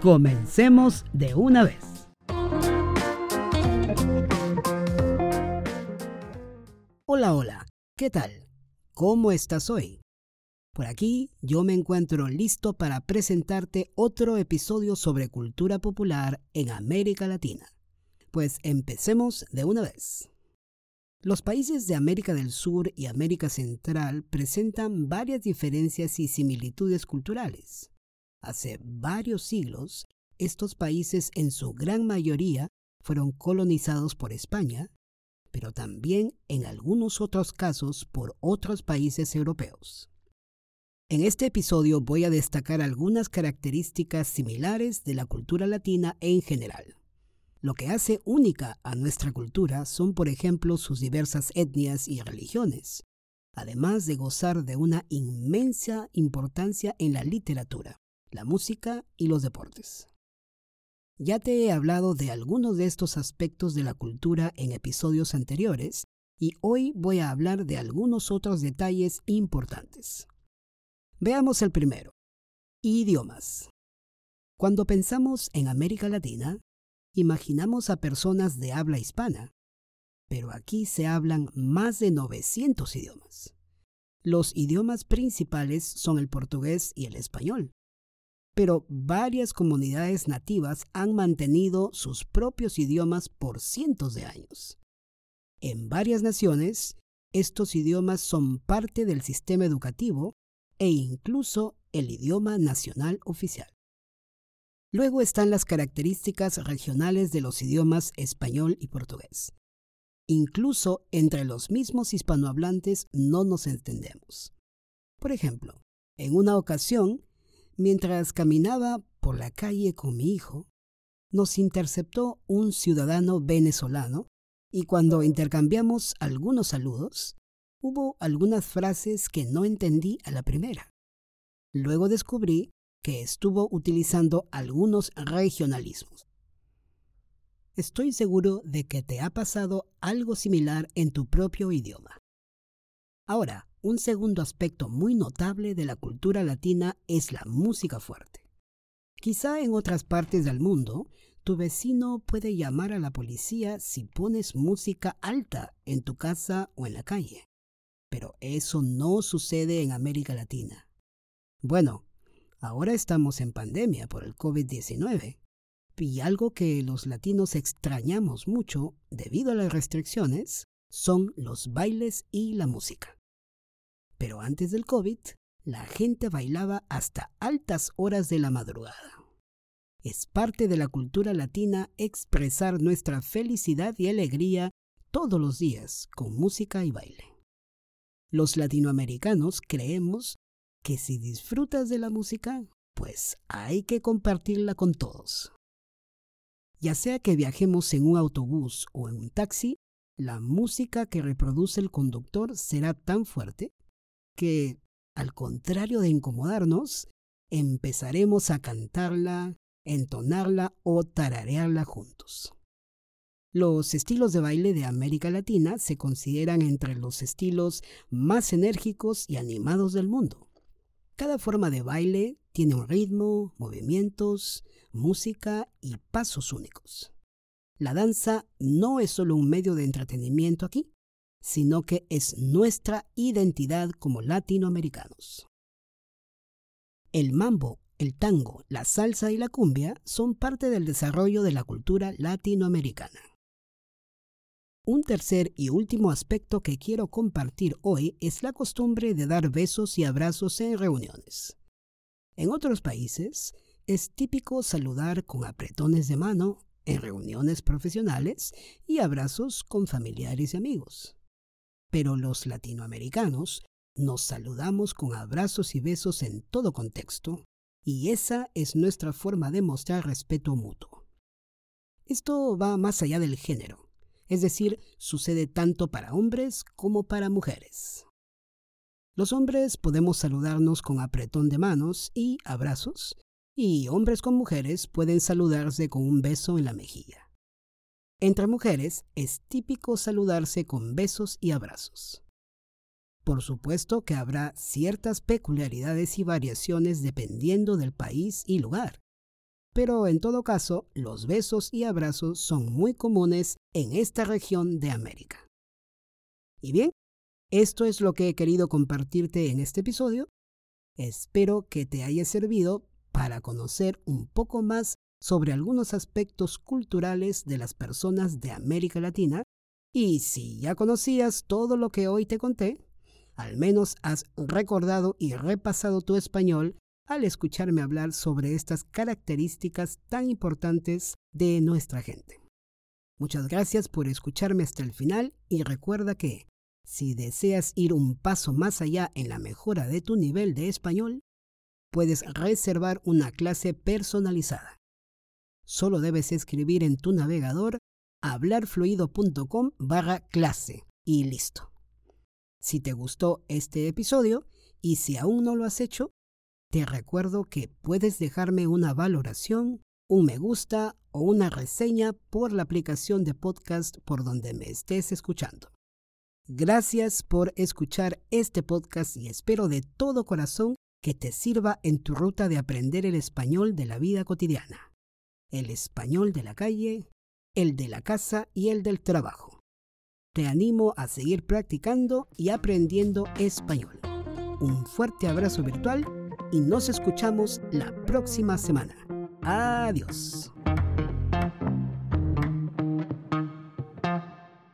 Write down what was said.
comencemos de una vez. Hola, hola, ¿qué tal? ¿Cómo estás hoy? Por aquí yo me encuentro listo para presentarte otro episodio sobre cultura popular en América Latina. Pues empecemos de una vez. Los países de América del Sur y América Central presentan varias diferencias y similitudes culturales. Hace varios siglos, estos países en su gran mayoría fueron colonizados por España, pero también en algunos otros casos por otros países europeos. En este episodio voy a destacar algunas características similares de la cultura latina en general. Lo que hace única a nuestra cultura son, por ejemplo, sus diversas etnias y religiones, además de gozar de una inmensa importancia en la literatura la música y los deportes. Ya te he hablado de algunos de estos aspectos de la cultura en episodios anteriores y hoy voy a hablar de algunos otros detalles importantes. Veamos el primero. Idiomas. Cuando pensamos en América Latina, imaginamos a personas de habla hispana, pero aquí se hablan más de 900 idiomas. Los idiomas principales son el portugués y el español, pero varias comunidades nativas han mantenido sus propios idiomas por cientos de años. En varias naciones, estos idiomas son parte del sistema educativo e incluso el idioma nacional oficial. Luego están las características regionales de los idiomas español y portugués. Incluso entre los mismos hispanohablantes no nos entendemos. Por ejemplo, en una ocasión Mientras caminaba por la calle con mi hijo, nos interceptó un ciudadano venezolano y cuando intercambiamos algunos saludos, hubo algunas frases que no entendí a la primera. Luego descubrí que estuvo utilizando algunos regionalismos. Estoy seguro de que te ha pasado algo similar en tu propio idioma. Ahora, un segundo aspecto muy notable de la cultura latina es la música fuerte. Quizá en otras partes del mundo, tu vecino puede llamar a la policía si pones música alta en tu casa o en la calle. Pero eso no sucede en América Latina. Bueno, ahora estamos en pandemia por el COVID-19 y algo que los latinos extrañamos mucho debido a las restricciones son los bailes y la música. Pero antes del COVID, la gente bailaba hasta altas horas de la madrugada. Es parte de la cultura latina expresar nuestra felicidad y alegría todos los días con música y baile. Los latinoamericanos creemos que si disfrutas de la música, pues hay que compartirla con todos. Ya sea que viajemos en un autobús o en un taxi, la música que reproduce el conductor será tan fuerte que, al contrario de incomodarnos, empezaremos a cantarla, entonarla o tararearla juntos. Los estilos de baile de América Latina se consideran entre los estilos más enérgicos y animados del mundo. Cada forma de baile tiene un ritmo, movimientos, música y pasos únicos. La danza no es solo un medio de entretenimiento aquí, sino que es nuestra identidad como latinoamericanos. El mambo, el tango, la salsa y la cumbia son parte del desarrollo de la cultura latinoamericana. Un tercer y último aspecto que quiero compartir hoy es la costumbre de dar besos y abrazos en reuniones. En otros países es típico saludar con apretones de mano en reuniones profesionales y abrazos con familiares y amigos pero los latinoamericanos nos saludamos con abrazos y besos en todo contexto y esa es nuestra forma de mostrar respeto mutuo. Esto va más allá del género, es decir, sucede tanto para hombres como para mujeres. Los hombres podemos saludarnos con apretón de manos y abrazos, y hombres con mujeres pueden saludarse con un beso en la mejilla. Entre mujeres es típico saludarse con besos y abrazos. Por supuesto que habrá ciertas peculiaridades y variaciones dependiendo del país y lugar. Pero en todo caso, los besos y abrazos son muy comunes en esta región de América. Y bien, esto es lo que he querido compartirte en este episodio. Espero que te haya servido para conocer un poco más sobre algunos aspectos culturales de las personas de América Latina. Y si ya conocías todo lo que hoy te conté, al menos has recordado y repasado tu español al escucharme hablar sobre estas características tan importantes de nuestra gente. Muchas gracias por escucharme hasta el final y recuerda que, si deseas ir un paso más allá en la mejora de tu nivel de español, puedes reservar una clase personalizada. Solo debes escribir en tu navegador hablarfluido.com barra clase y listo. Si te gustó este episodio y si aún no lo has hecho, te recuerdo que puedes dejarme una valoración, un me gusta o una reseña por la aplicación de podcast por donde me estés escuchando. Gracias por escuchar este podcast y espero de todo corazón que te sirva en tu ruta de aprender el español de la vida cotidiana, el español de la calle, el de la casa y el del trabajo te animo a seguir practicando y aprendiendo español. Un fuerte abrazo virtual y nos escuchamos la próxima semana. Adiós.